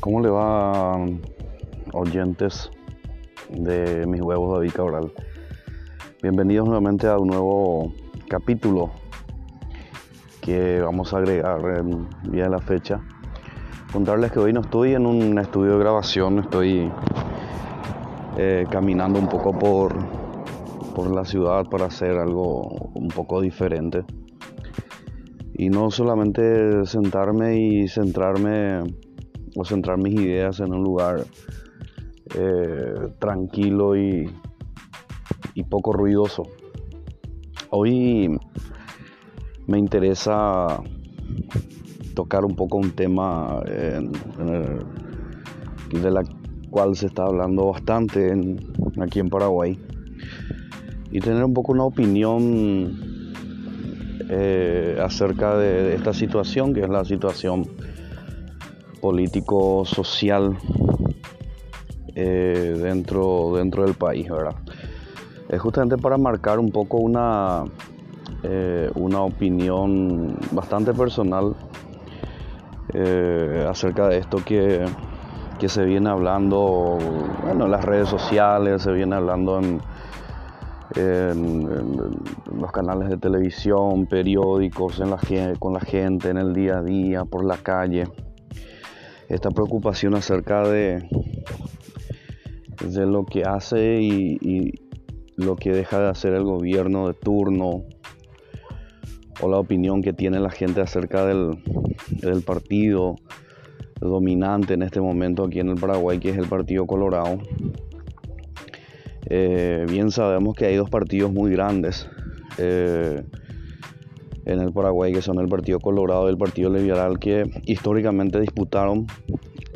¿Cómo le va, oyentes de mis huevos de Vica Oral? Bienvenidos nuevamente a un nuevo capítulo que vamos a agregar en día de la fecha. Contarles que hoy no estoy en un estudio de grabación, estoy eh, caminando un poco por, por la ciudad para hacer algo un poco diferente. Y no solamente sentarme y centrarme o centrar mis ideas en un lugar eh, tranquilo y, y poco ruidoso. Hoy me interesa tocar un poco un tema de la cual se está hablando bastante aquí en Paraguay y tener un poco una opinión eh, acerca de, esta situación que es la situación político social eh, dentro, dentro del país, ¿verdad? Es justamente para marcar un poco una, eh, una opinión bastante personal eh, acerca de esto que, se viene hablando bueno, en las redes sociales, se viene hablando en, los canales de televisión, periódicos, en la, con la gente, en el día a día, por la calle. Esta preocupación acerca de, de lo que hace y lo que deja de hacer el gobierno de turno o la opinión que tiene la gente acerca del, partido dominante en este momento aquí en el Paraguay, que es el Partido Colorado. Eh, bien sabemos que hay dos partidos muy grandes eh, en el Paraguay, que son el Partido Colorado y el Partido Liberal, que históricamente disputaron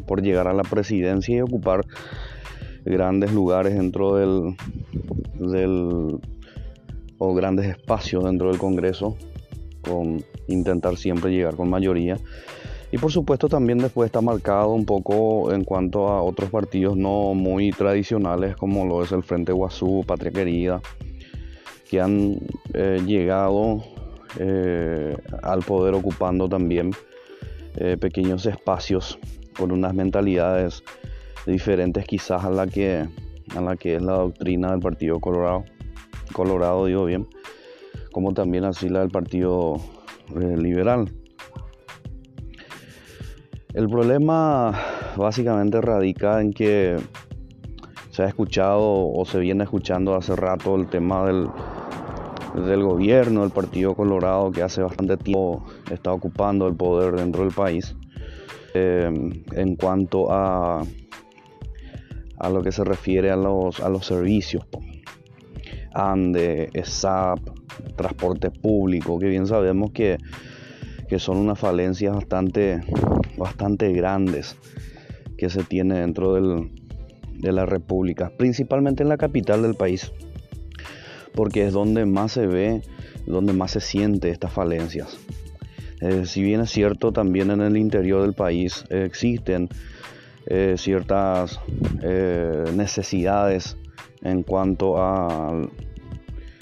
por llegar a la presidencia y ocupar grandes lugares dentro del, del o grandes espacios dentro del Congreso con intentar siempre llegar con mayoría. Y por supuesto también después está marcado un poco en cuanto a otros partidos no muy tradicionales como lo es el Frente Guazú, Patria Querida, que han eh, llegado eh, al poder ocupando también eh, pequeños espacios con unas mentalidades diferentes quizás a la que, a la que es la doctrina del Partido Colorado. Colorado digo bien como también así la del Partido eh, Liberal. El problema básicamente radica en que se ha escuchado o se viene escuchando hace rato el tema del, del gobierno del Partido Colorado que hace bastante tiempo está ocupando el poder dentro del país eh, en cuanto a, a lo que se refiere a los, a los servicios. ANDE, ESAP, transporte público, que bien sabemos que, son unas falencias bastante, bastante grandes que se tiene dentro de la República, principalmente en la capital del país, porque es donde más se ve, donde más se siente estas falencias. Eh, si bien es cierto, también en el interior del país existen eh, ciertas eh, necesidades en cuanto a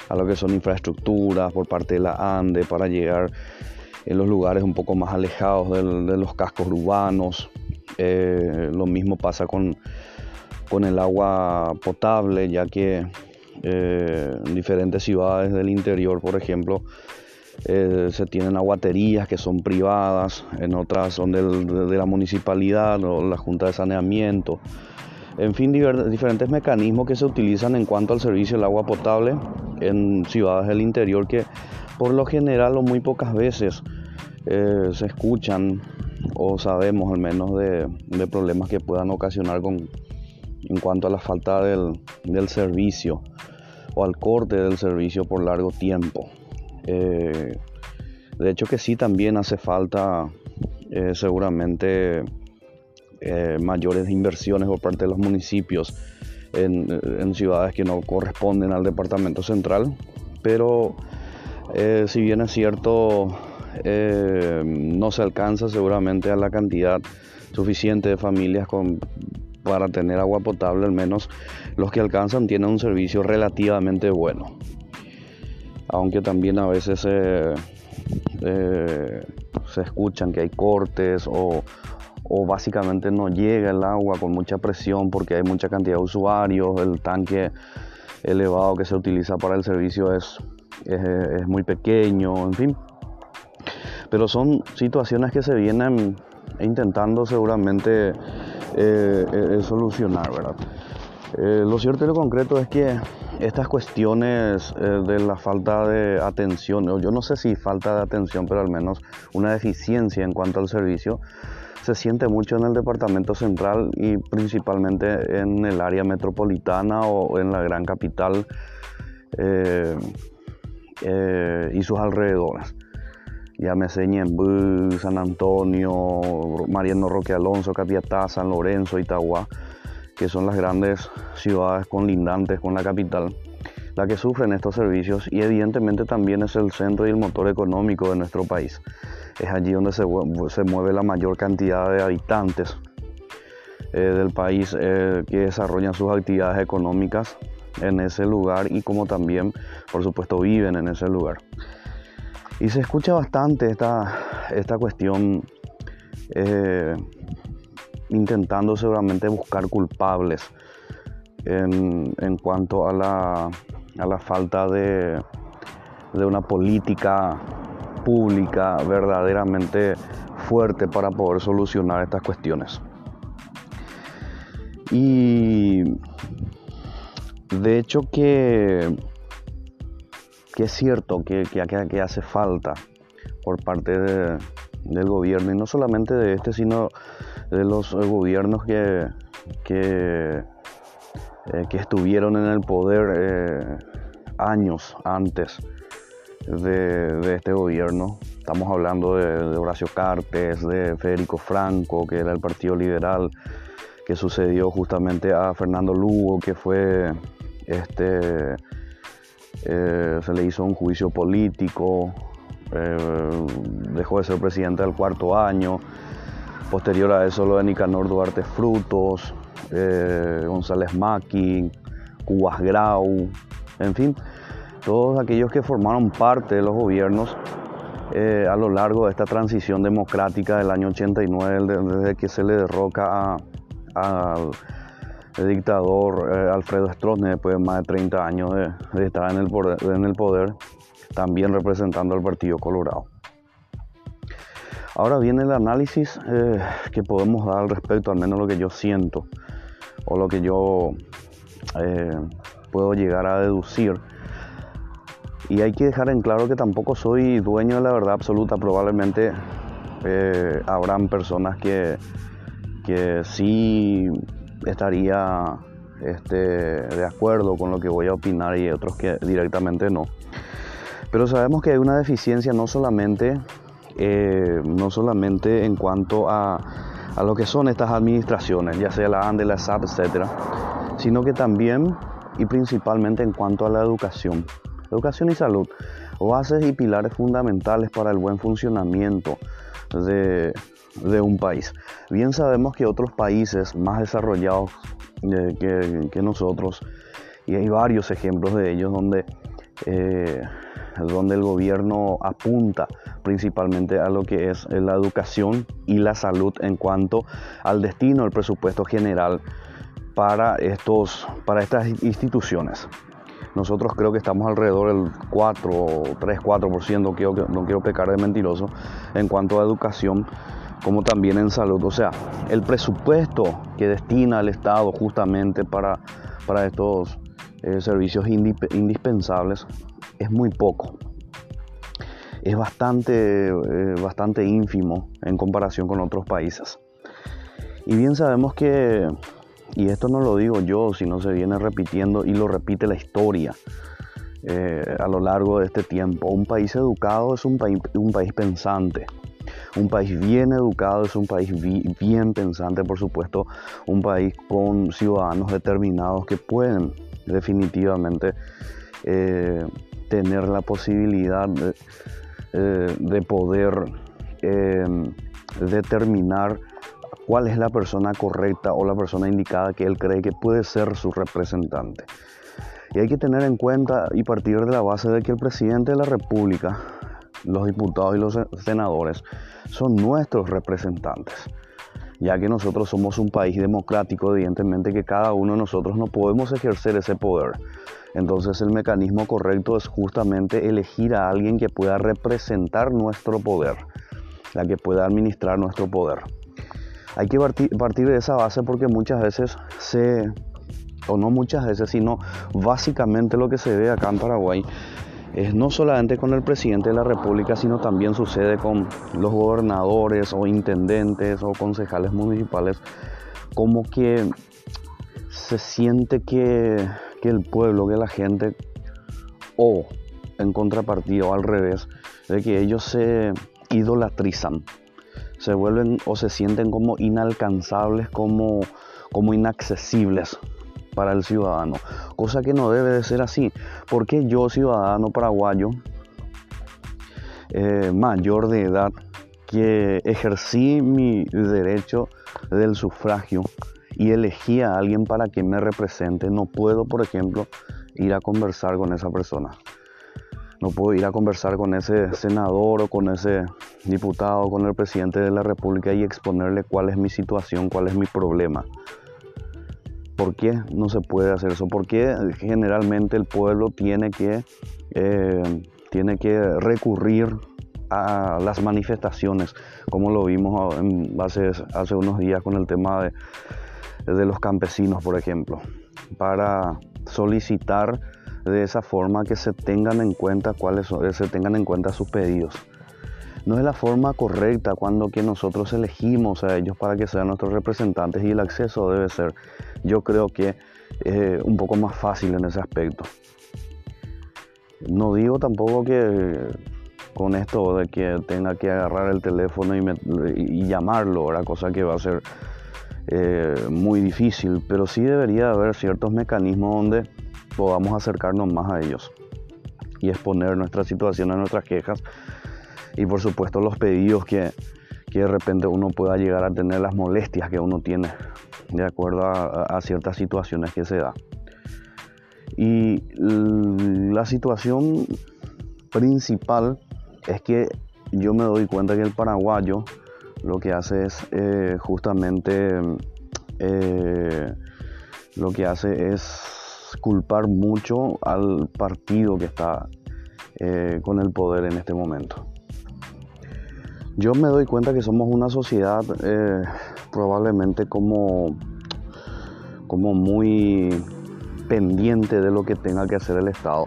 a lo que son infraestructuras por parte de la ANDE para llegar en los lugares un poco más alejados de los cascos urbanos. Lo mismo pasa con, con el agua potable, ya que eh, en diferentes ciudades del interior, por ejemplo, eh, se tienen aguaterías que son privadas, en otras son de la municipalidad o la Junta de Saneamiento. En fin, diferentes mecanismos que se utilizan en cuanto al servicio del agua potable en ciudades del interior que por lo general o muy pocas veces eh, se escuchan o sabemos al menos de, problemas que puedan ocasionar con, en cuanto a la falta del, servicio o al corte del servicio por largo tiempo. Eh, de hecho que sí también hace falta eh, seguramente eh, mayores inversiones por parte de los municipios en, ciudades que no corresponden al departamento central, pero si bien es cierto, no se alcanza seguramente a la cantidad suficiente de familias con, para tener agua potable, al menos los que alcanzan tienen un servicio relativamente bueno. Aunque también a veces se escuchan que hay cortes o, o básicamente no llega el agua con mucha presión porque hay mucha cantidad de usuarios, el tanque elevado que se utiliza para el servicio es, es, muy pequeño, en fin. Pero son situaciones que se vienen intentando seguramente eh, eh, solucionar, ¿verdad? Eh, lo cierto y lo concreto es que estas cuestiones de la falta de atención, yo no sé si falta de atención, pero al menos una deficiencia en cuanto al servicio, se siente mucho en el departamento central y principalmente en el área metropolitana o en la gran capital eh, eh, y sus alrededores. Llámese Ñembú, San Antonio, Mariano Roque Alonso, Capiatá, San Lorenzo, Itagua, que son las grandes ciudades conlindantes con la capital, la que sufren estos servicios y evidentemente también es el centro y el motor económico de nuestro país es allí donde se, mueve la mayor cantidad de habitantes eh, del país eh, que desarrollan sus actividades económicas en ese lugar y como también, por supuesto, viven en ese lugar. Y se escucha bastante esta, esta cuestión eh, intentando seguramente buscar culpables en, cuanto a la, a la falta de, de una política pública verdaderamente fuerte para poder solucionar estas cuestiones. Y de hecho que, que es cierto que, que, hace falta por parte del gobierno, y no solamente de este, sino de los gobiernos que, que, eh, estuvieron en el poder eh, años antes de, este gobierno. Estamos hablando de, Horacio Cartes, de Federico Franco, que era el Partido Liberal, que sucedió justamente a Fernando Lugo, que fue, este, eh, se le hizo un juicio político, eh, dejó de ser presidente al cuarto año. Posterior a eso lo de Nicanor Duarte Frutos, eh, González Maki, Cubas Grau, en fin, todos aquellos que formaron parte de los gobiernos a lo largo de esta transición democrática del año 89, desde que se le derroca al dictador eh, Alfredo Stroessner después de más de 30 años de, estar en el, poder, el, también representando al Partido Colorado. Ahora viene el análisis eh, que podemos dar al respecto, al menos lo que yo siento o lo que yo puedo llegar a deducir y hay que dejar en claro que tampoco soy dueño de la verdad absoluta. Probablemente eh, habrán personas que, que sí estaría este, de acuerdo con lo que voy a opinar y otros que directamente no. Pero sabemos que hay una deficiencia no solamente, eh, no solamente en cuanto a, a, lo que son estas administraciones, ya sea la ANDE, la SAP, etc., sino que también y principalmente en cuanto a la educación. Educación y salud, bases y pilares fundamentales para el buen funcionamiento de, un país. Bien sabemos que otros países más desarrollados eh, que, nosotros, y hay varios ejemplos de ellos donde, eh, donde el gobierno apunta principalmente a lo que es la educación y la salud en cuanto al destino del presupuesto general para, estos, para estas instituciones. Nosotros creo que estamos alrededor del 4, 3, 4%, quiero, no quiero pecar de mentiroso, en cuanto a educación, como también en salud. O sea, el presupuesto que destina el Estado justamente para, para estos eh, servicios indispensables es muy poco. Es bastante, eh, bastante ínfimo en comparación con otros países. Y bien sabemos que y esto no lo digo yo, sino se viene repitiendo y lo repite la historia eh, a lo largo de este tiempo. Un país educado es un país, un país pensante. Un país bien educado es un país bien pensante, por supuesto, un país con ciudadanos determinados que pueden definitivamente eh, tener la posibilidad de, eh, de poder determinar cuál es la persona correcta o la persona indicada que él cree que puede ser su representante. Y hay que tener en cuenta y partir de la base de que el presidente de la República, los diputados y los senadores son nuestros representantes. ya que nosotros somos un país democrático, evidentemente que cada uno de nosotros no podemos ejercer ese poder. Entonces el mecanismo correcto es justamente elegir a alguien que pueda representar nuestro poder, la que pueda administrar nuestro poder. Hay que partir de esa base porque muchas veces se, o no muchas veces, sino básicamente lo que se ve acá en Paraguay es no solamente con el presidente de la República, sino también sucede con los gobernadores o intendentes o concejales municipales, como que se siente que, el pueblo, que la gente, o en contrapartida o al revés, de que ellos se idolatrizan, se vuelven o se sienten como inalcanzables, como, como inaccesibles para el ciudadano, cosa que no debe de ser así, porque yo ciudadano paraguayo eh, mayor de edad que ejercí mi derecho del sufragio y elegí a alguien para que me represente, no puedo, por ejemplo, ir a conversar con esa persona. No puedo ir a conversar con ese senador o con ese diputado, con el presidente de la República y exponerle cuál es mi situación, cuál es mi problema. ¿Por qué no se puede hacer eso? ¿Por qué generalmente el pueblo tiene que, eh, tiene que recurrir a las manifestaciones, como lo vimos hace, hace unos días con el tema de, de los campesinos, por ejemplo, para solicitar de esa forma que se tengan en cuenta cuáles se tengan en cuenta sus pedidos. No es la forma correcta cuando que nosotros elegimos a ellos para que sean nuestros representantes y el acceso debe ser yo creo que es un poco más fácil en ese aspecto. No digo tampoco que con esto de que tenga que agarrar el teléfono y, llamarlo, era cosa que va a ser eh, muy difícil, pero sí debería haber ciertos mecanismos donde podamos acercarnos más a ellos y exponer nuestra situación, nuestras quejas y por supuesto los pedidos que, que de repente uno pueda llegar a tener, las molestias que uno tiene de acuerdo a, ciertas situaciones que se da. Y la situación principal es que yo me doy cuenta que el paraguayo lo que hace es eh, justamente eh, lo que hace es culpar mucho al partido que está eh, con el poder en este momento. Yo me doy cuenta que somos una sociedad probablemente como, como muy pendiente de lo que tenga que hacer el Estado.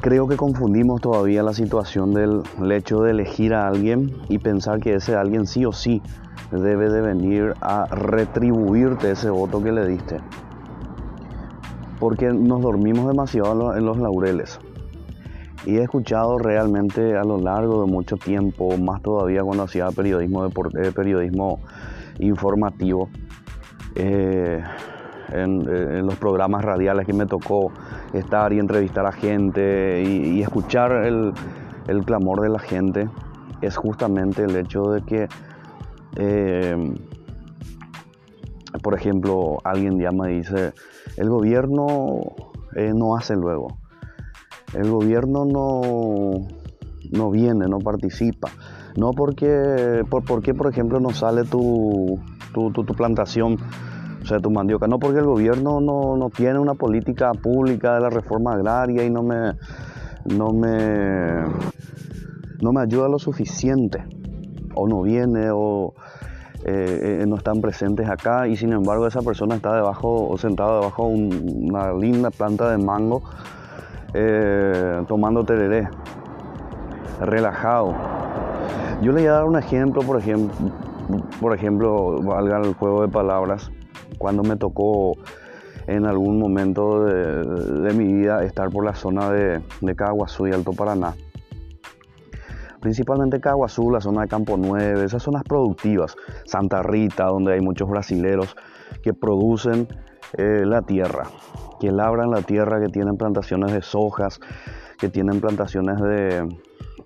Creo que confundimos todavía la situación del hecho de elegir a alguien y pensar que ese alguien sí o sí debe de venir a retribuirte ese voto que le diste. Porque nos dormimos demasiado en los laureles. Y he escuchado realmente a lo largo de mucho tiempo, más todavía cuando hacía periodismo, de, periodismo informativo, eh, en, los programas radiales que me tocó estar y entrevistar a gente y, escuchar el, clamor de la gente, es justamente el hecho de que, eh, por ejemplo, alguien llama y dice, el gobierno eh, no hace luego, el gobierno no, no viene, no participa. No porque, por, porque, por ejemplo, no sale tu, tu, plantación, o sea, tu mandioca. No porque el gobierno no, tiene una política pública de la reforma agraria y no me, no me, no me ayuda lo suficiente. O no viene o eh, eh, no están presentes acá y sin embargo esa persona está debajo o sentada debajo de una linda planta de mango eh, tomando tereré, relajado yo le voy a dar un ejemplo, por ejemplo, por ejemplo, valga el juego de palabras, cuando me tocó en algún momento de, mi vida estar por la zona de, de Caguazú y Alto Paraná. Principalmente Caguazú, la zona de Campo 9, esas zonas productivas, Santa Rita, donde hay muchos brasileros que producen eh, la tierra, que labran la tierra, que tienen plantaciones de sojas, que tienen plantaciones de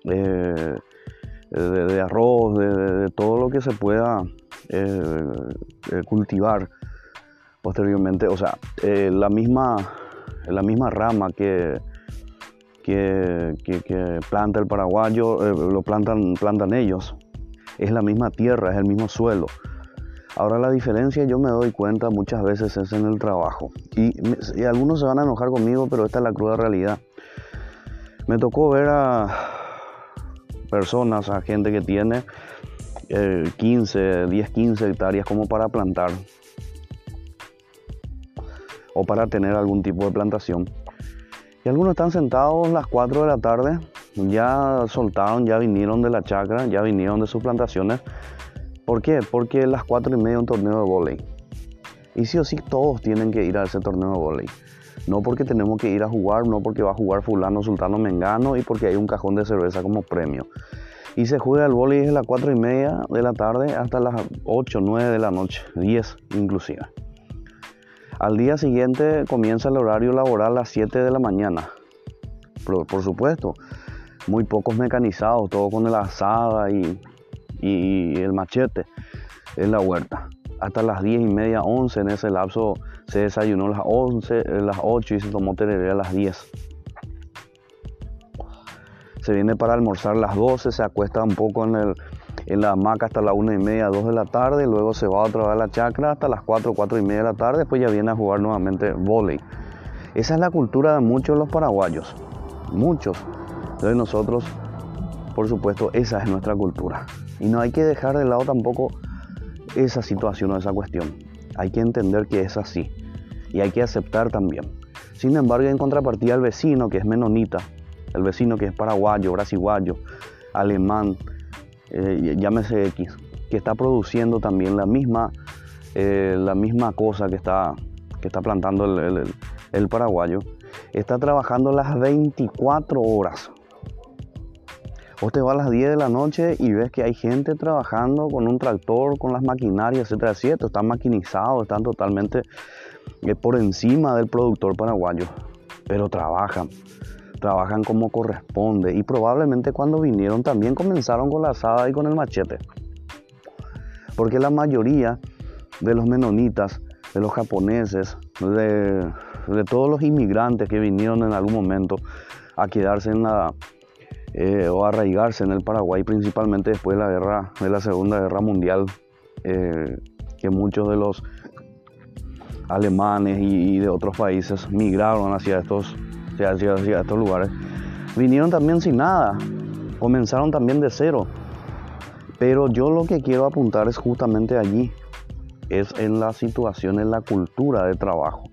de, arroz, de, todo lo que se pueda eh, eh, cultivar posteriormente. O sea, la, misma, la misma rama que, que, planta el paraguayo, lo plantan, plantan ellos. Es la misma tierra, es el mismo suelo. Ahora la diferencia yo me doy cuenta muchas veces es en el trabajo. Y, algunos se van a enojar conmigo, pero esta es la cruda realidad. Me tocó ver a personas, a gente que tiene 15, 10, 15 hectáreas como para plantar o para tener algún tipo de plantación. Y algunos están sentados a las 4 de la tarde, ya soltaron, ya vinieron de la chacra, ya vinieron de sus plantaciones ¿Por qué? Porque las 4 y media un torneo de volei. Y sí o sí todos tienen que ir a ese torneo de volei. No porque tenemos que ir a jugar, no porque va a jugar fulano, sultano, mengano y porque hay un cajón de cerveza como premio. Y se juega el volei desde las 4 y media de la tarde hasta las 8, 9 de la noche, 10 inclusive. Al día siguiente comienza el horario laboral a las 7 de la mañana. Por, por supuesto, muy pocos mecanizados, todo con el asada y y el machete en la huerta. Hasta las 10 y media, 11 en ese lapso se desayunó a las 11, las 8 y se tomó tereré a las 10. Se viene para almorzar a las 12, se acuesta un poco en, el, en la hamaca hasta las 1 y media, 2 de la tarde, luego se va otra vez a la chacra hasta las 4, 4 y media de la tarde, después ya viene a jugar nuevamente volei. Esa es la cultura de muchos de los paraguayos, muchos de nosotros, por supuesto, esa es nuestra cultura. Y no hay que dejar de lado tampoco esa situación o esa cuestión. Hay que entender que es así y hay que aceptar también. Sin embargo, en contrapartida, el vecino que es menonita, el vecino que es paraguayo, brasiguayo, alemán, eh, llámese X, que está produciendo también la misma, eh, la misma cosa que está, que está plantando el, paraguayo, está trabajando las 24 horas Vos te a las 10 de la noche y ves que hay gente trabajando con un tractor, con las maquinarias, etcétera, etcétera. Están maquinizados, están totalmente eh, por encima del productor paraguayo. Pero trabajan, trabajan como corresponde. Y probablemente cuando vinieron también comenzaron con la asada y con el machete. Porque la mayoría de los menonitas, de los japoneses, de, todos los inmigrantes que vinieron en algún momento a quedarse en la eh, o arraigarse en el Paraguay, principalmente después de la guerra, de la Segunda Guerra Mundial, eh, que muchos de los alemanes y, de otros países migraron hacia estos, hacia, hacia estos lugares. Vinieron también sin nada, comenzaron también de cero. Pero yo lo que quiero apuntar es justamente allí, es en la situación, en la cultura de trabajo.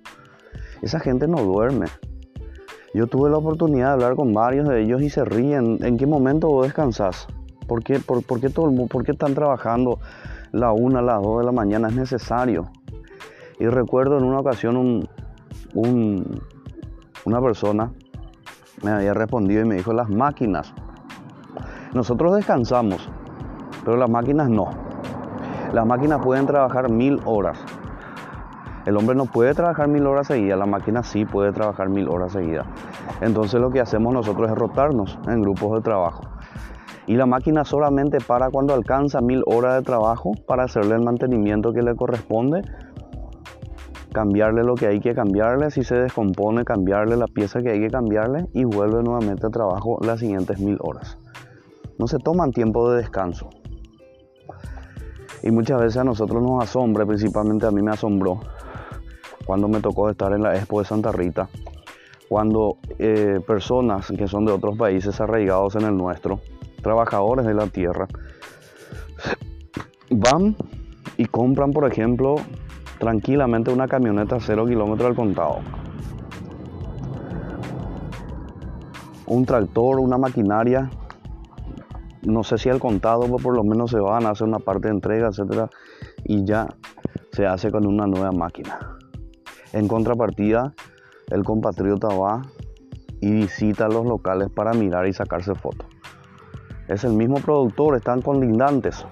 Esa gente no duerme, yo tuve la oportunidad de hablar con varios de ellos y se ríen. ¿En qué momento vos descansás? ¿Por qué, todo por están trabajando la una, las dos de la mañana? Es necesario. Y recuerdo en una ocasión un, una persona me había respondido y me dijo, las máquinas. Nosotros descansamos, pero las máquinas no. Las máquinas pueden trabajar mil horas. El hombre no puede trabajar mil horas seguidas, la máquina sí puede trabajar mil horas seguidas. Entonces lo que hacemos nosotros es rotarnos en grupos de trabajo. Y la máquina solamente para cuando alcanza mil horas de trabajo para hacerle el mantenimiento que le corresponde, cambiarle lo que hay que cambiarle, si se descompone, cambiarle la pieza que hay que cambiarle y vuelve nuevamente a trabajo las siguientes mil horas. No se toman tiempo de descanso. Y muchas veces a nosotros nos asombra, principalmente a mí me asombró, cuando me tocó estar en la Expo de Santa Rita, cuando eh, personas que son de otros países arraigados en el nuestro, trabajadores de la tierra, van y compran, por ejemplo, tranquilamente una camioneta a cero kilómetros al contado. Un tractor, una maquinaria, no sé si al contado, pero por lo menos se van a hacer una parte de entrega, etcétera, y ya se hace con una nueva máquina. En contrapartida, el compatriota va y visita los locales para mirar y sacarse fotos. Es el mismo productor, están colindantes.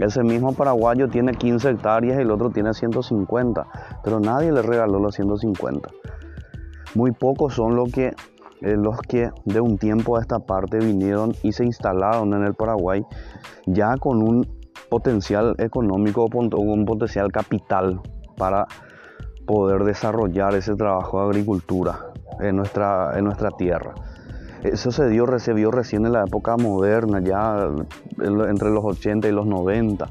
Ese mismo paraguayo tiene 15 hectáreas y el otro tiene 150, pero nadie le regaló los 150. Muy pocos son los que, eh, los que de un tiempo a esta parte vinieron y se instalaron en el Paraguay ya con un potencial económico, un potencial capital para poder desarrollar ese trabajo de agricultura en nuestra, en nuestra tierra. Eso se dio, se vio recién en la época moderna, ya entre los 80 y los 90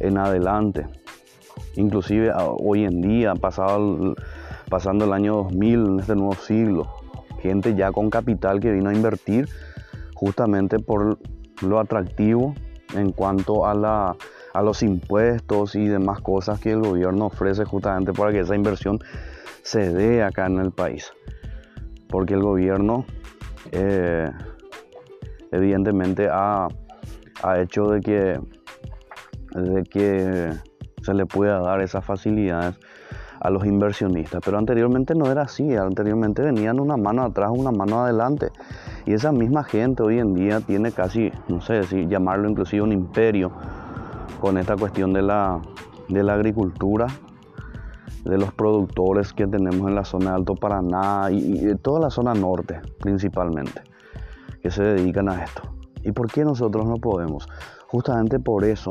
en adelante. inclusive hoy en día, pasado pasando el año 2000, en este nuevo siglo, gente ya con capital que vino a invertir justamente por lo atractivo en cuanto a, la, a los impuestos y demás cosas que el gobierno ofrece justamente para que esa inversión se dé acá en el país. Porque el gobierno eh, evidentemente ha, hecho de que, de que se le pueda dar esas facilidades a los inversionistas. Pero anteriormente no era así, anteriormente venían una mano atrás, una mano adelante. Y esa misma gente hoy en día tiene casi, no sé si llamarlo inclusive un imperio con esta cuestión de la, de la agricultura, de los productores que tenemos en la zona de Alto Paraná y, toda la zona norte principalmente, que se dedican a esto. ¿Y por qué nosotros no podemos? Justamente por eso,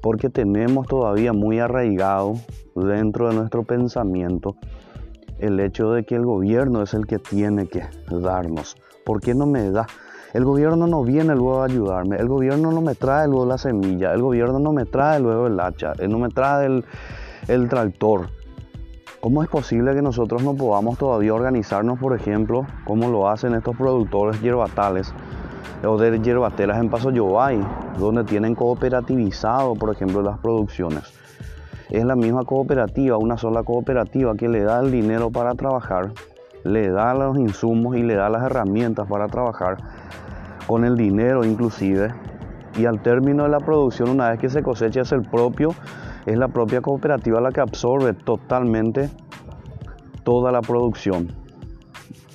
porque tenemos todavía muy arraigado dentro de nuestro pensamiento el hecho de que el gobierno es el que tiene que darnos ¿Por qué no me da? El gobierno no viene luego a ayudarme, el gobierno no me trae luego la semilla, el gobierno no me trae luego el hacha, él no me trae el tractor. ¿Cómo es posible que nosotros no podamos todavía organizarnos, por ejemplo, como lo hacen estos productores hierbatales o de hierbateras en Paso Yobay, donde tienen cooperativizado, por ejemplo, las producciones? Es la misma cooperativa, una sola cooperativa que le da el dinero para trabajar le da los insumos y le da las herramientas para trabajar con el dinero inclusive y al término de la producción una vez que se cosecha es el propio es la propia cooperativa la que absorbe totalmente toda la producción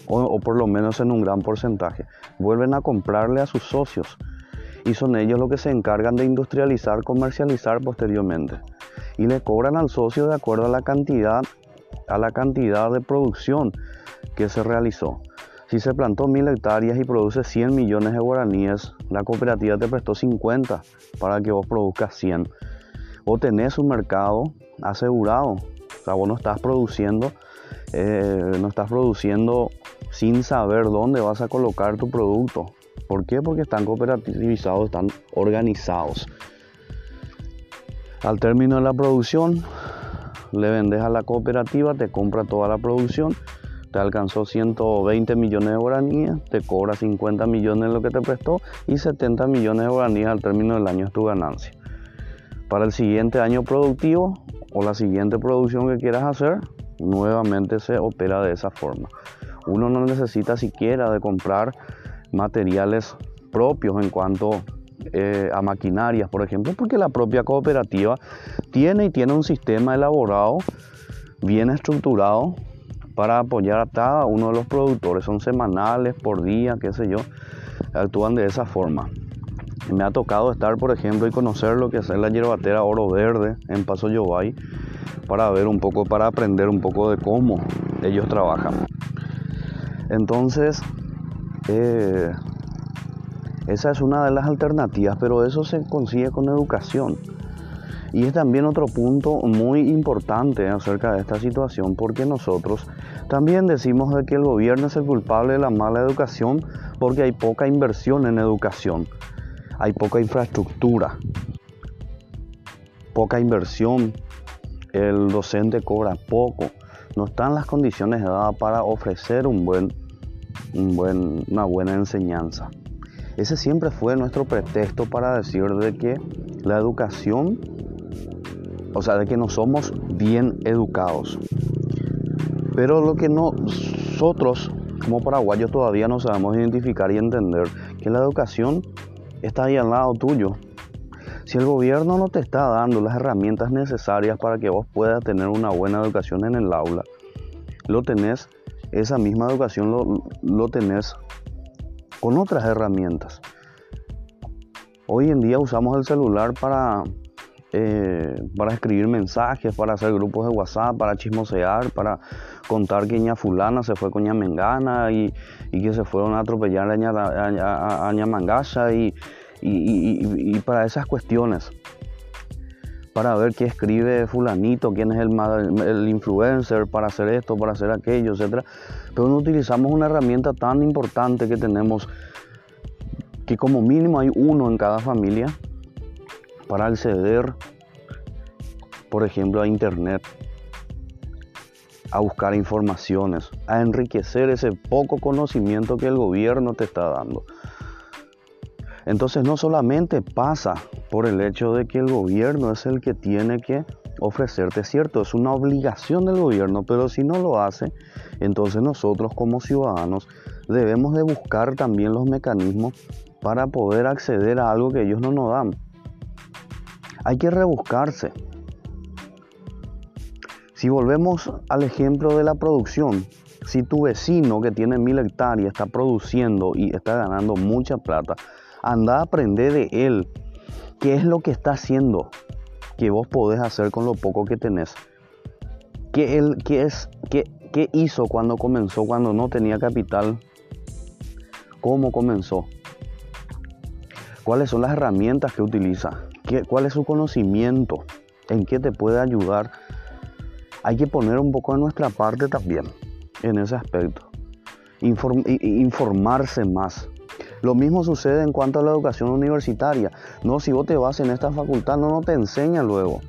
o, por lo menos en un gran porcentaje vuelven a comprarle a sus socios y son ellos los que se encargan de industrializar comercializar posteriormente y le cobran al socio de acuerdo a la cantidad a la cantidad de producción que se realizó. Si se plantó mil hectáreas y produce 100 millones de guaraníes, la cooperativa te prestó 50 para que vos produzcas 100. Vos tenés un mercado asegurado. O sea, vos no estás produciendo, eh, no estás produciendo sin saber dónde vas a colocar tu producto. ¿Por qué? Porque están cooperativizados, están organizados. Al término de la producción, le vendes a la cooperativa, te compra toda la producción te alcanzó 120 millones de guaraníes, te cobra 50 millones de lo que te prestó y 70 millones de guaraníes al término del año es tu ganancia. Para el siguiente año productivo o la siguiente producción que quieras hacer, nuevamente se opera de esa forma. Uno no necesita siquiera de comprar materiales propios en cuanto eh, a maquinarias, por ejemplo, porque la propia cooperativa tiene y tiene un sistema elaborado, bien estructurado, para apoyar a cada uno de los productores. Son semanales, por día, qué sé yo. Actúan de esa forma. Me ha tocado estar, por ejemplo, y conocer lo que es la hierbatera Oro Verde en Paso Yobay para ver un poco, para aprender un poco de cómo ellos trabajan. Entonces, eh, esa es una de las alternativas, pero eso se consigue con educación. Y es también otro punto muy importante acerca de esta situación porque nosotros también decimos de que el gobierno es el culpable de la mala educación porque hay poca inversión en educación, hay poca infraestructura, poca inversión, el docente cobra poco, no están las condiciones dadas para ofrecer un buen, un buen, una buena enseñanza. Ese siempre fue nuestro pretexto para decir de que la educación o sea, de que no somos bien educados. Pero lo que nosotros como paraguayos todavía no sabemos identificar y entender, que la educación está ahí al lado tuyo. Si el gobierno no te está dando las herramientas necesarias para que vos puedas tener una buena educación en el aula, lo tenés, esa misma educación lo, lo tenés con otras herramientas. Hoy en día usamos el celular para eh, para escribir mensajes, para hacer grupos de WhatsApp, para chismosear, para contar que ña fulana se fue con ña mengana y, que se fueron a atropellar a ña, a, y, para esas cuestiones. Para ver qué escribe fulanito, quién es el, el influencer, para hacer esto, para hacer aquello, etc. Pero no utilizamos una herramienta tan importante que tenemos, que como mínimo hay uno en cada familia, para acceder por ejemplo, a internet, a buscar informaciones, a enriquecer ese poco conocimiento que el gobierno te está dando. Entonces no solamente pasa por el hecho de que el gobierno es el que tiene que ofrecerte, cierto, es una obligación del gobierno, pero si no lo hace, entonces nosotros como ciudadanos debemos de buscar también los mecanismos para poder acceder a algo que ellos no nos dan. Hay que rebuscarse. Si volvemos al ejemplo de la producción, si tu vecino que tiene mil hectáreas está produciendo y está ganando mucha plata, anda a aprender de él qué es lo que está haciendo que vos podés hacer con lo poco que tenés. ¿Qué, él, qué es, qué, qué hizo cuando comenzó, cuando no tenía capital? ¿Cómo comenzó? ¿Cuáles son las herramientas que utiliza? ¿Qué, ¿Cuál es su conocimiento? ¿En qué te puede ayudar? Hay que poner un poco de nuestra parte también en ese aspecto. informarse más. Lo mismo sucede en cuanto a la educación universitaria. No, si vos te vas en esta facultad, no, no te enseña luego.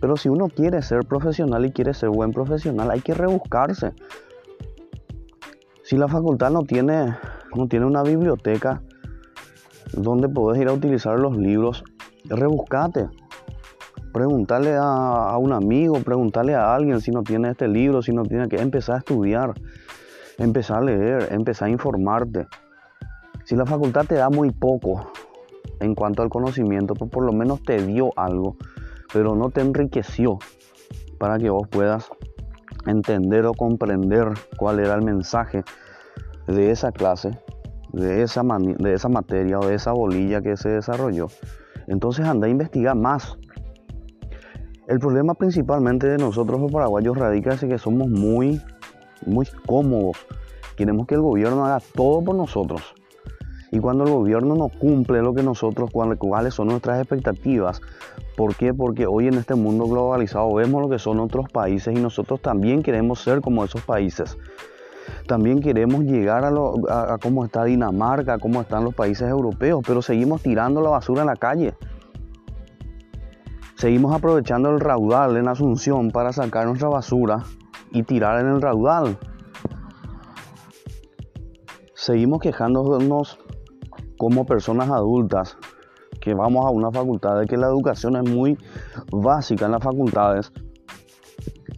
Pero si uno quiere ser profesional y quiere ser buen profesional, hay que rebuscarse. Si la facultad no tiene, no tiene una biblioteca donde podés ir a utilizar los libros, rebuscate. Preguntarle a, un amigo, preguntarle a alguien si no tiene este libro, si no tiene que empezar a estudiar, empezar a leer, empezar a informarte. Si la facultad te da muy poco en cuanto al conocimiento, pues por lo menos te dio algo, pero no te enriqueció para que vos puedas entender o comprender cuál era el mensaje de esa clase, de esa, de esa materia o de esa bolilla que se desarrolló. Entonces anda a investigar más. El problema principalmente de nosotros los paraguayos radica en que somos muy, muy cómodos. Queremos que el gobierno haga todo por nosotros. Y cuando el gobierno no cumple lo que nosotros, cuáles son nuestras expectativas, ¿por qué? Porque hoy en este mundo globalizado vemos lo que son otros países y nosotros también queremos ser como esos países. También queremos llegar a, lo, a, cómo está Dinamarca, a cómo están los países europeos, pero seguimos tirando la basura en la calle. Seguimos aprovechando el raudal en Asunción para sacar nuestra basura y tirar en el raudal. Seguimos quejándonos como personas adultas que vamos a una facultad de que la educación es muy básica en las facultades,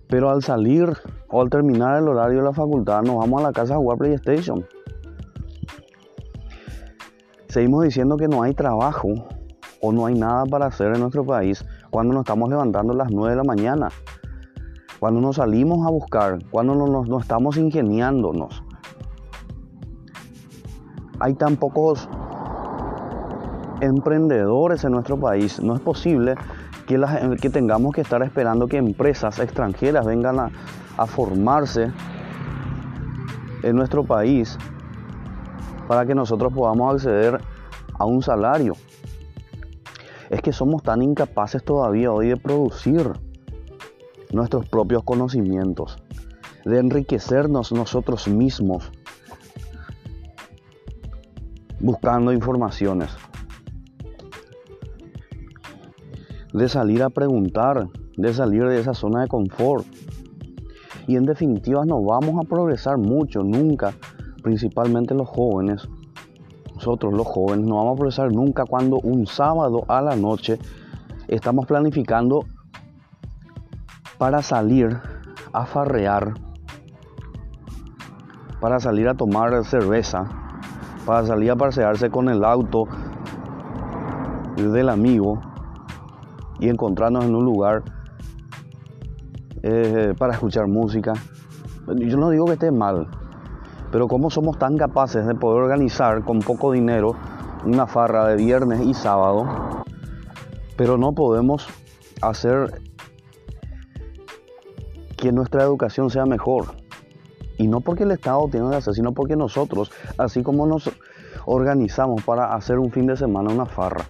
pero al salir o al terminar el horario de la facultad nos vamos a la casa a jugar PlayStation. Seguimos diciendo que no hay trabajo o no hay nada para hacer en nuestro país cuando nos estamos levantando a las 9 de la mañana, cuando nos salimos a buscar, cuando nos estamos ingeniándonos. Hay tan pocos emprendedores en nuestro país. No es posible que, que tengamos que estar esperando que empresas extranjeras vengan a, a formarse en nuestro país para que nosotros podamos acceder a un salario. Es que somos tan incapaces todavía hoy de producir nuestros propios conocimientos, de enriquecernos nosotros mismos buscando informaciones. de salir a preguntar, de salir de esa zona de confort. Y en definitiva no vamos a progresar mucho, nunca, principalmente los jóvenes. Nosotros los jóvenes no vamos a progresar nunca cuando un sábado a la noche estamos planificando para salir a farrear, para salir a tomar cerveza, para salir a pasearse con el auto del amigo y encontrarnos en un lugar eh, para escuchar música. Yo no digo que esté mal, pero como somos tan capaces de poder organizar con poco dinero una farra de viernes y sábado, pero no podemos hacer que nuestra educación sea mejor. Y no porque el Estado tiene que hacer, sino porque nosotros, así como nos organizamos para hacer un fin de semana una farra,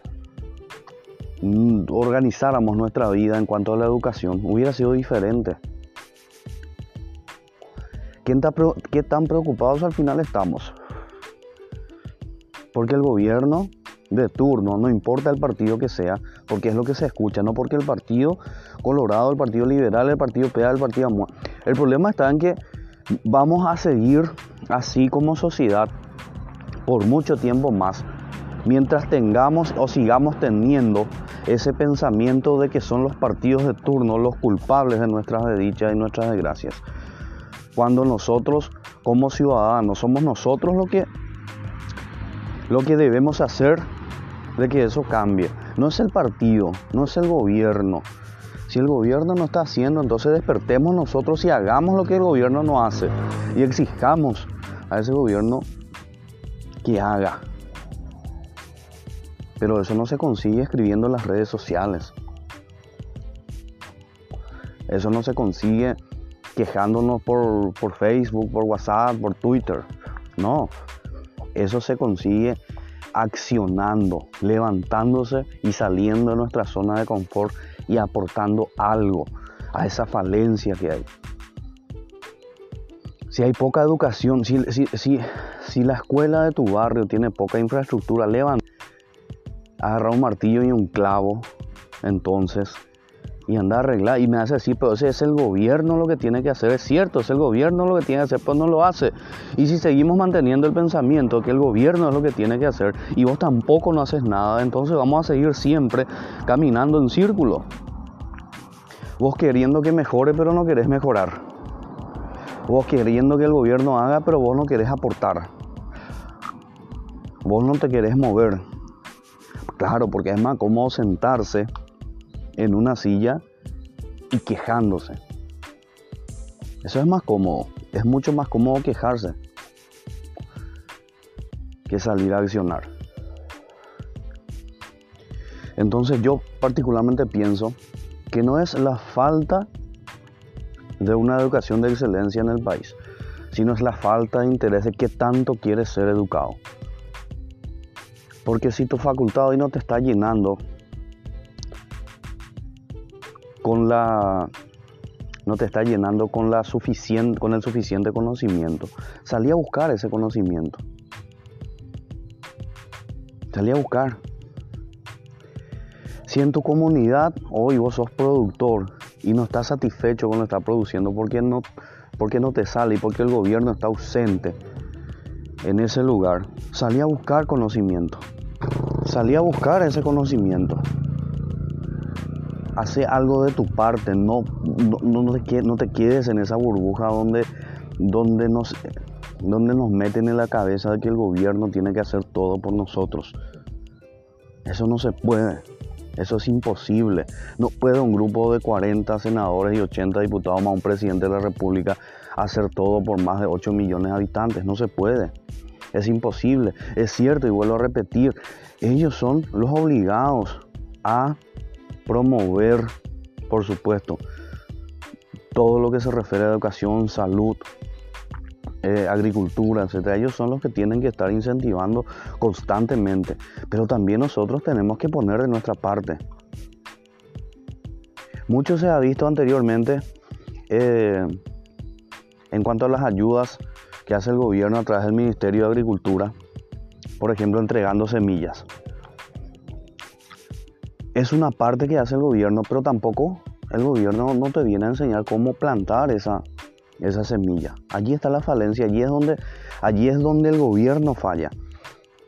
organizáramos nuestra vida en cuanto a la educación, hubiera sido diferente. ¿Qué tan preocupados al final estamos? Porque el gobierno de turno, no importa el partido que sea, porque es lo que se escucha, no porque el partido Colorado, el partido liberal, el partido PEA, el partido AMUA. El problema está en que vamos a seguir así como sociedad por mucho tiempo más, mientras tengamos o sigamos teniendo ese pensamiento de que son los partidos de turno los culpables de nuestras desdichas y nuestras desgracias. Cuando nosotros como ciudadanos somos nosotros lo que, lo que debemos hacer de que eso cambie. No es el partido, no es el gobierno. Si el gobierno no está haciendo, entonces despertemos nosotros y hagamos lo que el gobierno no hace. Y exijamos a ese gobierno que haga. Pero eso no se consigue escribiendo en las redes sociales. Eso no se consigue quejándonos por, por Facebook, por WhatsApp, por Twitter. No, eso se consigue accionando, levantándose y saliendo de nuestra zona de confort y aportando algo a esa falencia que hay. Si hay poca educación, si, si, si, la escuela de tu barrio tiene poca infraestructura, levanta, agarra un martillo y un clavo, entonces y anda a arreglar. Y me hace así, pero ese es el gobierno lo que tiene que hacer. Es cierto, es el gobierno lo que tiene que hacer, pero no lo hace. Y si seguimos manteniendo el pensamiento que el gobierno es lo que tiene que hacer y vos tampoco no haces nada, entonces vamos a seguir siempre caminando en círculo. Vos queriendo que mejore, pero no querés mejorar. Vos queriendo que el gobierno haga, pero vos no querés aportar. Vos no te querés mover. Claro, porque es más cómodo sentarse en una silla y quejándose. Eso es más cómodo, es mucho más cómodo quejarse que salir a accionar. Entonces yo particularmente pienso que no es la falta de una educación de excelencia en el país, sino es la falta de interés de qué tanto quieres ser educado. Porque si tu facultad hoy no te está llenando con la no te está llenando con la suficiente con el suficiente conocimiento. Salí a buscar ese conocimiento. Salí a buscar. Si en tu comunidad hoy vos sos productor y no estás satisfecho con lo que estás produciendo, porque no, porque no te sale y porque el gobierno está ausente en ese lugar, salí a buscar conocimiento. Salí a buscar ese conocimiento hace algo de tu parte, no, no, te, quedes en esa burbuja donde, donde, nos, donde nos meten en la cabeza de que el gobierno tiene que hacer todo por nosotros. Eso no se puede, eso es imposible. No puede un grupo de 40 senadores y 80 diputados más un presidente de la República hacer todo por más de 8 millones de habitantes, no se puede. Es imposible. Es cierto, y vuelvo a repetir, ellos son los obligados a promover, por supuesto, todo lo que se refiere a educación, salud, eh, agricultura, etcétera. Ellos son los que tienen que estar incentivando constantemente, pero también nosotros tenemos que poner de nuestra parte. Mucho se ha visto anteriormente eh, en cuanto a las ayudas que hace el gobierno a través del Ministerio de Agricultura, por ejemplo, entregando semillas es una parte que hace el gobierno, pero tampoco el gobierno no te viene a enseñar cómo plantar esa, esa semilla. Allí está la falencia, allí es, donde, allí es donde el gobierno falla.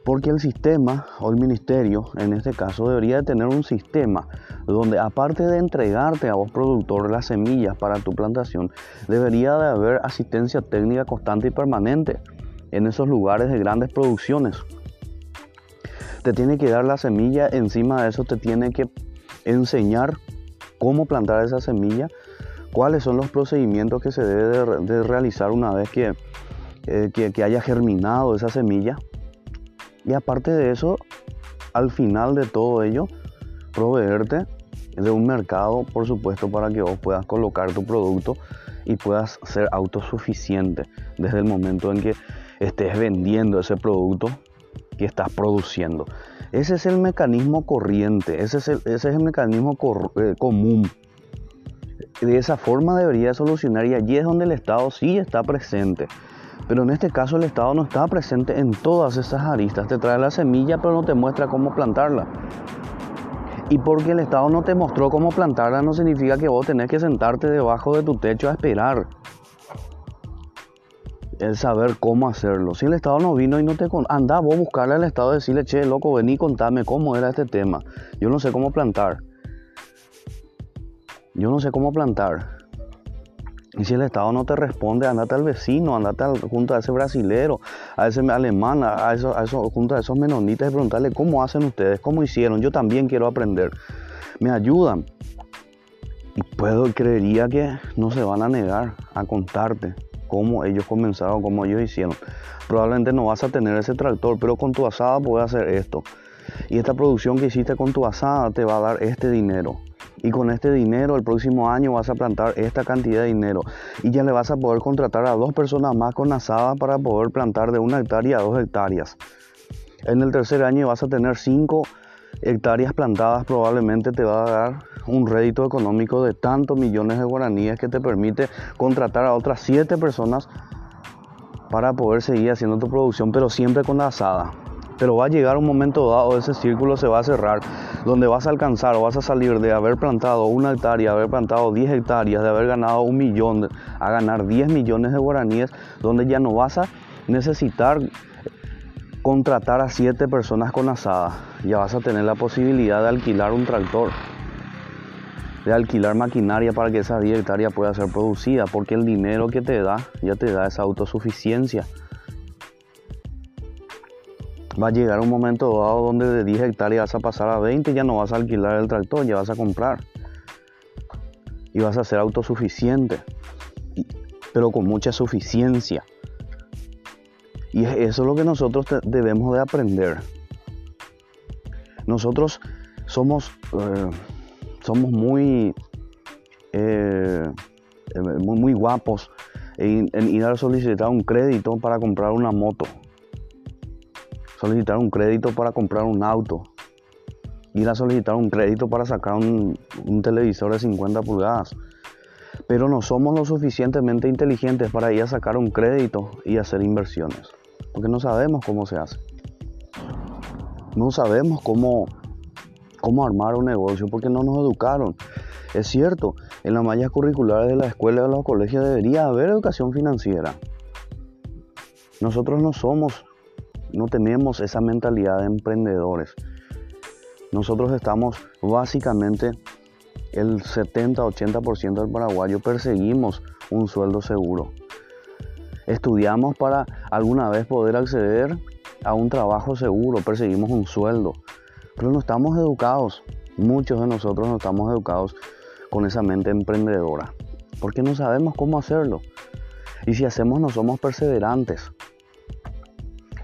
Porque el sistema o el ministerio, en este caso, debería de tener un sistema donde aparte de entregarte a vos productor las semillas para tu plantación, debería de haber asistencia técnica constante y permanente en esos lugares de grandes producciones te tiene que dar la semilla, encima de eso te tiene que enseñar cómo plantar esa semilla, cuáles son los procedimientos que se debe de, realizar una vez eh, que, que haya germinado esa semilla. Y aparte de eso, al final de todo ello, proveerte de un mercado, por supuesto, para que vos puedas colocar tu producto y puedas ser autosuficiente desde el momento en que estés vendiendo ese producto que estás produciendo. Ese es el mecanismo corriente, ese es el, ese es el mecanismo eh, común. De esa forma debería solucionar y allí es donde el Estado sí está presente. Pero en este caso el Estado no está presente en todas esas aristas. Te trae la semilla pero no te muestra cómo plantarla. Y porque el Estado no te mostró cómo plantarla no significa que vos tenés que sentarte debajo de tu techo a esperar. El saber cómo hacerlo. Si el Estado no vino y no te... Anda vos buscarle al Estado y decirle, che, loco, vení contame cómo era este tema. Yo no sé cómo plantar. Yo no sé cómo plantar. Y si el Estado no te responde, andate al vecino, andate junto a ese brasilero, a ese alemán, a eso, a junto a esos menonitas y preguntarle cómo hacen ustedes, cómo hicieron. Yo también quiero aprender. Me ayudan. Y puedo, creería que no se van a negar a contarte cómo ellos comenzaron, cómo ellos hicieron. Probablemente no vas a tener ese tractor, pero con tu asada puedes hacer esto. Y esta producción que hiciste con tu asada te va a dar este dinero y con este dinero el próximo año vas a plantar esta cantidad de dinero y ya le vas a poder contratar a dos personas más con asada para poder plantar de una hectárea a dos hectáreas. En el tercer año vas a tener cinco hectáreas plantadas, probablemente te va a dar un rédito económico de tantos millones de guaraníes que te permite contratar a otras siete personas para poder seguir haciendo tu producción, pero siempre con la asada. Pero va a llegar un momento dado, ese círculo se va a cerrar, donde vas a alcanzar o vas a salir de haber plantado una hectárea, haber plantado 10 hectáreas, de haber ganado un millón, a ganar 10 millones de guaraníes, donde ya no vas a necesitar contratar a 7 personas con asada, ya vas a tener la posibilidad de alquilar un tractor, de alquilar maquinaria para que esa 10 hectáreas pueda ser producida, porque el dinero que te da ya te da esa autosuficiencia va a llegar un momento dado donde de 10 hectáreas vas a pasar a 20 y ya no vas a alquilar el tractor, ya vas a comprar. Y vas a ser autosuficiente, pero con mucha suficiencia. Y eso es lo que nosotros debemos de aprender. Nosotros somos, eh, somos muy, eh, muy, muy, guapos en ir a solicitar un crédito para comprar una moto solicitar un crédito para comprar un auto, ir a solicitar un crédito para sacar un, televisor de 50 pulgadas. Pero no somos lo suficientemente inteligentes para ir a sacar un crédito y hacer inversiones, porque no sabemos cómo se hace. No sabemos cómo, cómo armar un negocio porque no nos educaron. Es cierto, en las mallas curriculares de la escuela o de los colegios debería haber educación financiera. Nosotros no somos no tenemos esa mentalidad de emprendedores. Nosotros estamos básicamente el 70-80% del paraguayo perseguimos un sueldo seguro. Estudiamos para alguna vez poder acceder a un trabajo seguro, perseguimos un sueldo, pero no estamos educados. Muchos de nosotros no estamos educados con esa mente emprendedora, porque no sabemos cómo hacerlo. Y si hacemos no somos perseverantes.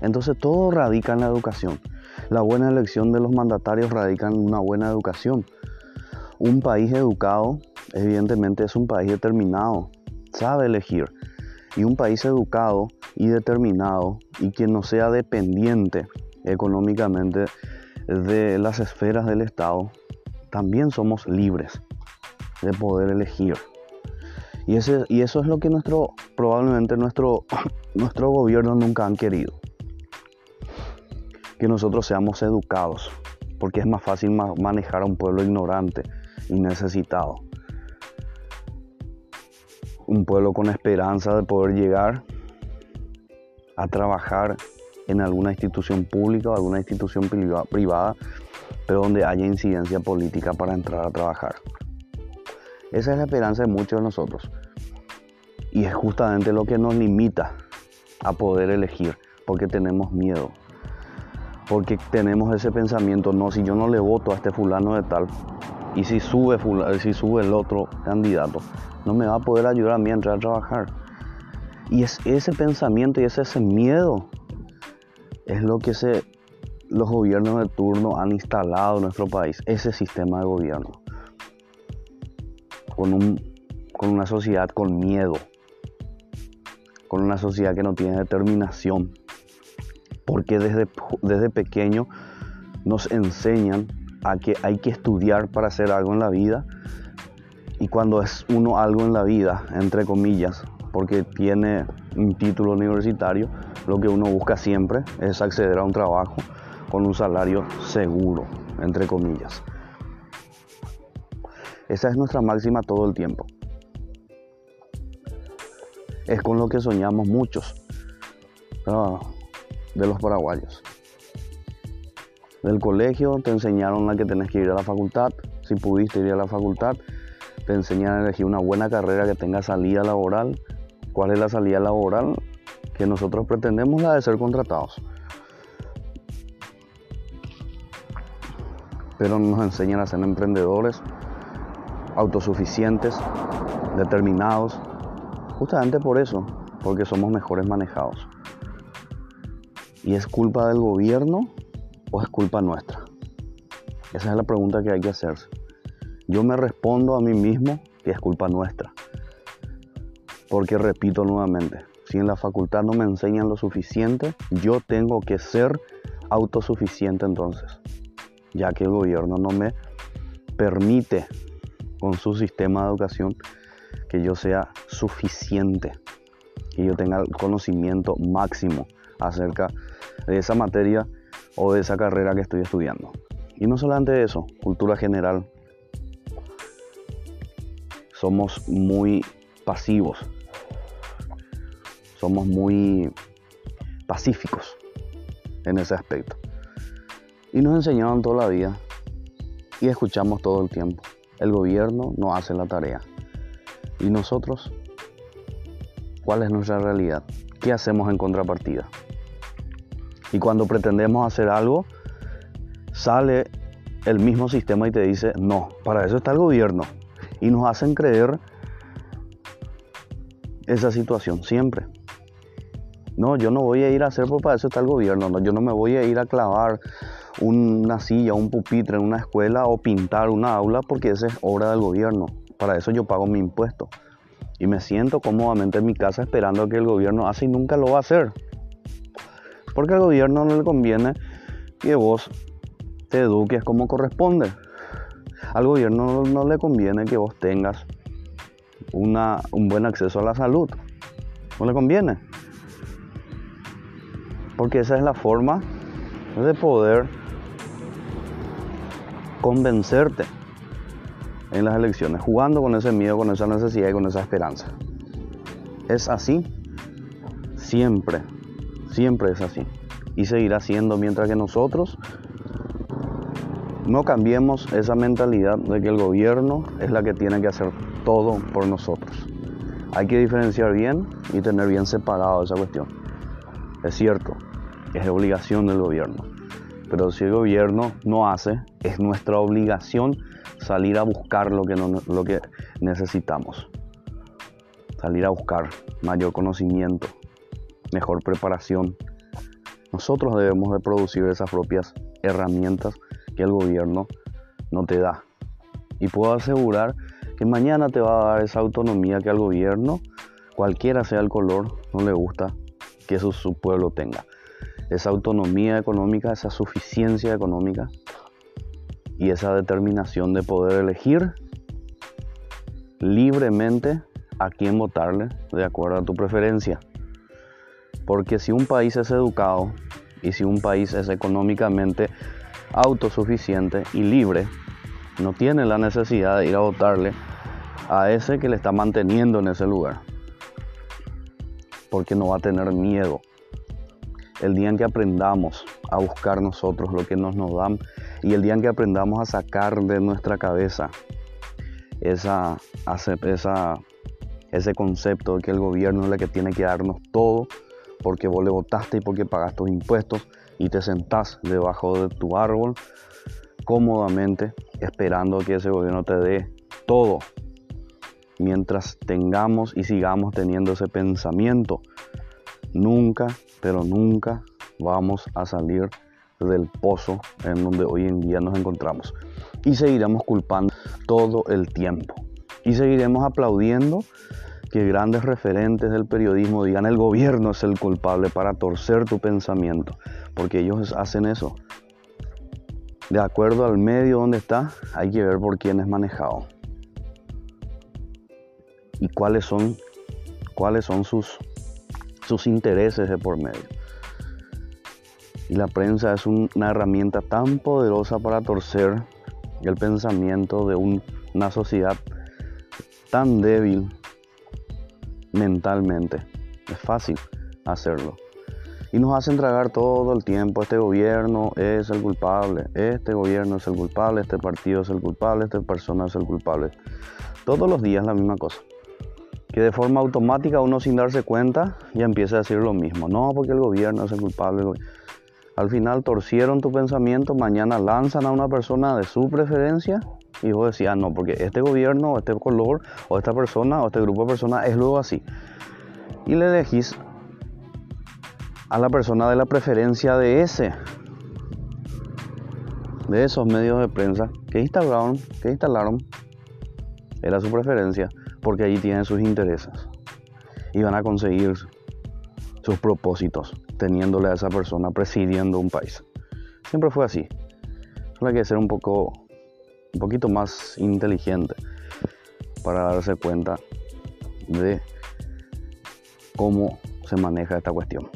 Entonces todo radica en la educación. La buena elección de los mandatarios radica en una buena educación. Un país educado, evidentemente, es un país determinado, sabe elegir. Y un país educado y determinado y que no sea dependiente económicamente de las esferas del Estado, también somos libres de poder elegir. Y, ese, y eso es lo que nuestro, probablemente nuestro, nuestro gobierno nunca han querido que nosotros seamos educados, porque es más fácil manejar a un pueblo ignorante y necesitado. Un pueblo con esperanza de poder llegar a trabajar en alguna institución pública o alguna institución privada, pero donde haya incidencia política para entrar a trabajar. Esa es la esperanza de muchos de nosotros. Y es justamente lo que nos limita a poder elegir, porque tenemos miedo porque tenemos ese pensamiento, no, si yo no le voto a este fulano de tal, y si sube, si sube el otro candidato, no me va a poder ayudar a mí a entrar a trabajar. Y es ese pensamiento y es ese miedo es lo que se, los gobiernos de turno han instalado en nuestro país, ese sistema de gobierno. Con, un, con una sociedad con miedo, con una sociedad que no tiene determinación, porque desde, desde pequeño nos enseñan a que hay que estudiar para hacer algo en la vida y cuando es uno algo en la vida, entre comillas, porque tiene un título universitario, lo que uno busca siempre es acceder a un trabajo con un salario seguro, entre comillas. Esa es nuestra máxima todo el tiempo. Es con lo que soñamos muchos de los paraguayos. Del colegio te enseñaron a que tenés que ir a la facultad. Si pudiste ir a la facultad, te enseñan a elegir una buena carrera que tenga salida laboral. ¿Cuál es la salida laboral? Que nosotros pretendemos la de ser contratados. Pero nos enseñan a ser emprendedores, autosuficientes, determinados. Justamente por eso, porque somos mejores manejados. ¿Y es culpa del gobierno o es culpa nuestra? Esa es la pregunta que hay que hacerse. Yo me respondo a mí mismo que es culpa nuestra. Porque repito nuevamente, si en la facultad no me enseñan lo suficiente, yo tengo que ser autosuficiente entonces, ya que el gobierno no me permite con su sistema de educación que yo sea suficiente, que yo tenga el conocimiento máximo acerca de esa materia o de esa carrera que estoy estudiando. Y no solamente eso, cultura general. Somos muy pasivos, somos muy pacíficos en ese aspecto. Y nos enseñaron toda la vida y escuchamos todo el tiempo. El gobierno no hace la tarea. ¿Y nosotros? ¿Cuál es nuestra realidad? ¿Qué hacemos en contrapartida? Y cuando pretendemos hacer algo, sale el mismo sistema y te dice, no, para eso está el gobierno. Y nos hacen creer esa situación siempre. No, yo no voy a ir a hacer, porque para eso está el gobierno. No, yo no me voy a ir a clavar una silla, un pupitre en una escuela o pintar una aula porque esa es obra del gobierno. Para eso yo pago mi impuesto. Y me siento cómodamente en mi casa esperando a que el gobierno hace y nunca lo va a hacer. Porque al gobierno no le conviene que vos te eduques como corresponde. Al gobierno no le conviene que vos tengas una, un buen acceso a la salud. No le conviene. Porque esa es la forma de poder convencerte en las elecciones, jugando con ese miedo, con esa necesidad y con esa esperanza. Es así, siempre, siempre es así. Y seguirá siendo mientras que nosotros no cambiemos esa mentalidad de que el gobierno es la que tiene que hacer todo por nosotros. Hay que diferenciar bien y tener bien separado esa cuestión. Es cierto, es obligación del gobierno. Pero si el gobierno no hace, es nuestra obligación salir a buscar lo que, necesitamos. Salir a buscar mayor conocimiento, mejor preparación. Nosotros debemos de producir esas propias herramientas que el gobierno no te da. Y puedo asegurar que mañana te va a dar esa autonomía que al gobierno, cualquiera sea el color, no le gusta que su pueblo tenga esa autonomía económica, esa suficiencia económica y esa determinación de poder elegir libremente a quién votarle de acuerdo a tu preferencia. Porque si un país es educado y si un país es económicamente autosuficiente y libre, no tiene la necesidad de ir a votarle a ese que le está manteniendo en ese lugar. Porque no va a tener miedo el día en que aprendamos a buscar nosotros lo que nos nos dan y el día en que aprendamos a sacar de nuestra cabeza esa, esa, ese concepto de que el gobierno es el que tiene que darnos todo porque vos le votaste y porque pagas tus impuestos y te sentás debajo de tu árbol cómodamente esperando que ese gobierno te dé todo mientras tengamos y sigamos teniendo ese pensamiento nunca pero nunca vamos a salir del pozo en donde hoy en día nos encontramos. Y seguiremos culpando todo el tiempo. Y seguiremos aplaudiendo que grandes referentes del periodismo digan el gobierno es el culpable para torcer tu pensamiento. Porque ellos hacen eso. De acuerdo al medio donde está, hay que ver por quién es manejado. Y cuáles son cuáles son sus, sus intereses de por medio. Y la prensa es una herramienta tan poderosa para torcer el pensamiento de una sociedad tan débil mentalmente. Es fácil hacerlo. Y nos hacen tragar todo el tiempo, este gobierno es el culpable, este gobierno es el culpable, este partido es el culpable, esta persona es el culpable. Todos los días la misma cosa. Que de forma automática uno sin darse cuenta ya empieza a decir lo mismo. No, porque el gobierno es el culpable. Al final torcieron tu pensamiento, mañana lanzan a una persona de su preferencia y vos decías, no, porque este gobierno, o este color, o esta persona, o este grupo de personas es luego así. Y le elegís a la persona de la preferencia de ese, de esos medios de prensa que instalaron, que instalaron, era su preferencia, porque allí tienen sus intereses y van a conseguir sus propósitos teniéndole a esa persona presidiendo un país. Siempre fue así. Solo hay que ser un poco, un poquito más inteligente para darse cuenta de cómo se maneja esta cuestión.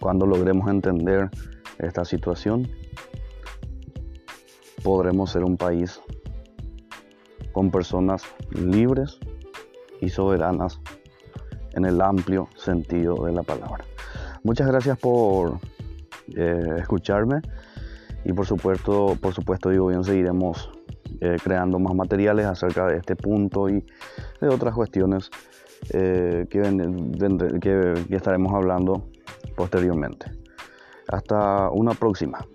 Cuando logremos entender esta situación, podremos ser un país con personas libres y soberanas en el amplio sentido de la palabra. Muchas gracias por eh, escucharme y por supuesto, por supuesto, digo bien, seguiremos eh, creando más materiales acerca de este punto y de otras cuestiones eh, que estaremos hablando posteriormente. Hasta una próxima.